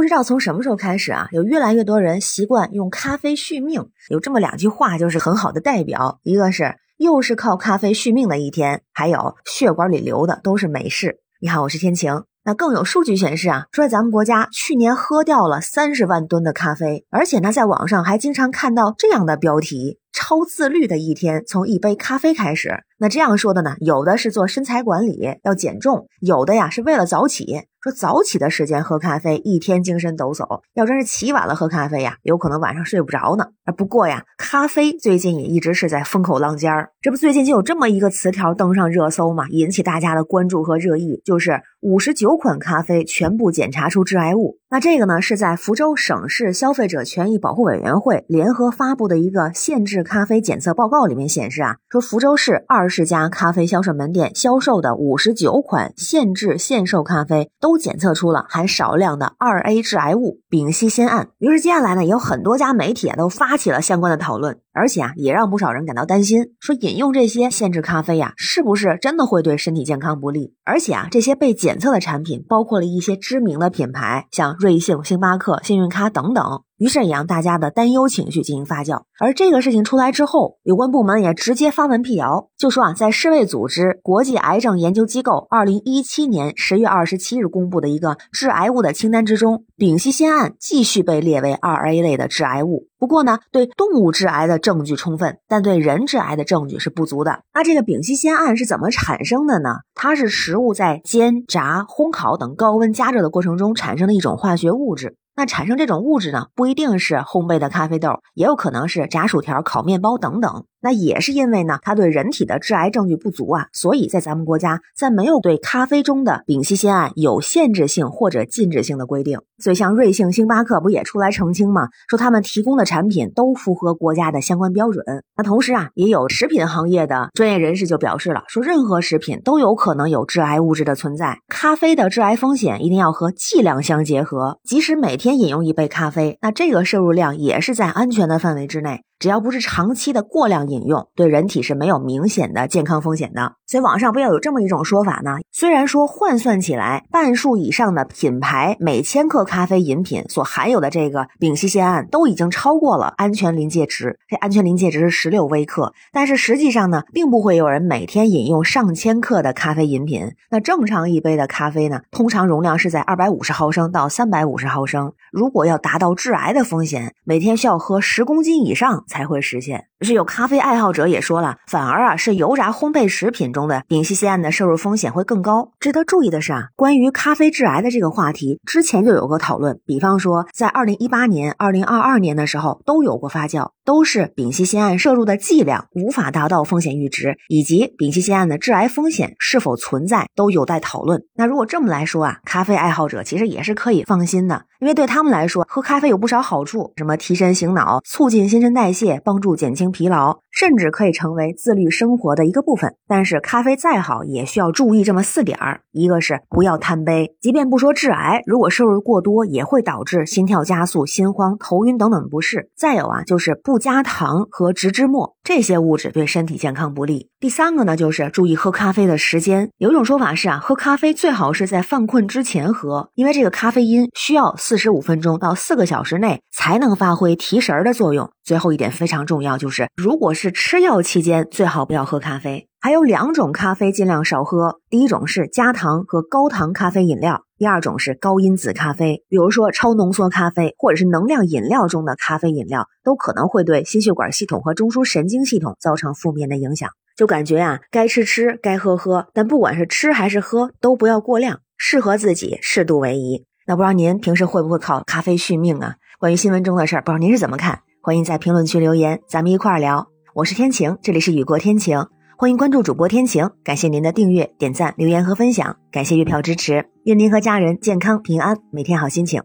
不知道从什么时候开始啊，有越来越多人习惯用咖啡续命。有这么两句话，就是很好的代表。一个是又是靠咖啡续命的一天，还有血管里流的都是美式。你好，我是天晴。那更有数据显示啊，说咱们国家去年喝掉了三十万吨的咖啡，而且呢，在网上还经常看到这样的标题：超自律的一天从一杯咖啡开始。那这样说的呢，有的是做身材管理要减重，有的呀是为了早起。说早起的时间喝咖啡，一天精神抖擞。要真是起晚了喝咖啡呀，有可能晚上睡不着呢。啊，不过呀，咖啡最近也一直是在风口浪尖儿。这不最近就有这么一个词条登上热搜嘛，引起大家的关注和热议，就是五十九款咖啡全部检查出致癌物。那这个呢，是在福州省市消费者权益保护委员会联合发布的一个限制咖啡检测报告里面显示啊，说福州市二十家咖啡销售门店销售的五十九款限制限售咖啡都检测出了含少量的二 A 致癌物丙烯酰胺。于是接下来呢，也有很多家媒体啊都发起了相关的讨论，而且啊也让不少人感到担心，说饮用这些限制咖啡呀，是不是真的会对身体健康不利？而且啊，这些被检测的产品包括了一些知名的品牌，像。瑞幸、星巴克、幸运咖等等，于是也让大家的担忧情绪进行发酵。而这个事情出来之后，有关部门也直接发文辟谣，就说啊，在世卫组织国际癌症研究机构二零一七年十月二十七日公布的一个致癌物的清单之中，丙烯酰胺继续被列为二 A 类的致癌物。不过呢，对动物致癌的证据充分，但对人致癌的证据是不足的。那这个丙烯酰胺是怎么产生的呢？它是食物在煎、炸、烘烤等高温加热的过程中产生的一种化学物质。那产生这种物质呢，不一定是烘焙的咖啡豆，也有可能是炸薯条、烤面包等等。那也是因为呢，它对人体的致癌证据不足啊，所以在咱们国家，在没有对咖啡中的丙烯酰胺有限制性或者禁止性的规定。所以像瑞幸、星巴克不也出来澄清吗？说他们提供的产品都符合国家的相关标准。那同时啊，也有食品行业的专业人士就表示了，说任何食品都有可能有致癌物质的存在。咖啡的致癌风险一定要和剂量相结合，即使每天饮用一杯咖啡，那这个摄入量也是在安全的范围之内。只要不是长期的过量饮用，对人体是没有明显的健康风险的。所以网上不要有这么一种说法呢？虽然说换算起来，半数以上的品牌每千克咖啡饮品所含有的这个丙烯酰胺都已经超过了安全临界值，这安全临界值是十六微克。但是实际上呢，并不会有人每天饮用上千克的咖啡饮品。那正常一杯的咖啡呢，通常容量是在二百五十毫升到三百五十毫升。如果要达到致癌的风险，每天需要喝十公斤以上才会实现。是有咖啡爱好者也说了，反而啊是油炸烘焙食品中的丙烯酰胺的摄入风险会更高。值得注意的是啊，关于咖啡致癌的这个话题，之前就有过讨论。比方说，在二零一八年、二零二二年的时候都有过发酵，都是丙烯酰胺摄入的剂量无法达到风险阈值，以及丙烯酰胺的致癌风险是否存在都有待讨论。那如果这么来说啊，咖啡爱好者其实也是可以放心的，因为对他们来说，喝咖啡有不少好处，什么提神醒脑、促进新陈代谢、帮助减轻。疲劳甚至可以成为自律生活的一个部分，但是咖啡再好也需要注意这么四点儿：一个是不要贪杯，即便不说致癌，如果摄入过多也会导致心跳加速、心慌、头晕等等不适。再有啊，就是不加糖和植脂末，这些物质对身体健康不利。第三个呢，就是注意喝咖啡的时间。有一种说法是啊，喝咖啡最好是在犯困之前喝，因为这个咖啡因需要四十五分钟到四个小时内才能发挥提神的作用。最后一点非常重要，就是如果是吃药期间，最好不要喝咖啡。还有两种咖啡尽量少喝，第一种是加糖和高糖咖啡饮料，第二种是高因子咖啡，比如说超浓缩咖啡或者是能量饮料中的咖啡饮料，都可能会对心血管系统和中枢神经系统造成负面的影响。就感觉啊，该吃吃，该喝喝，但不管是吃还是喝，都不要过量，适合自己，适度为宜。那不知道您平时会不会靠咖啡续命啊？关于新闻中的事儿，不知道您是怎么看？欢迎在评论区留言，咱们一块儿聊。我是天晴，这里是雨过天晴，欢迎关注主播天晴。感谢您的订阅、点赞、留言和分享，感谢月票支持。愿您和家人健康平安，每天好心情。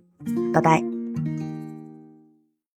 拜拜。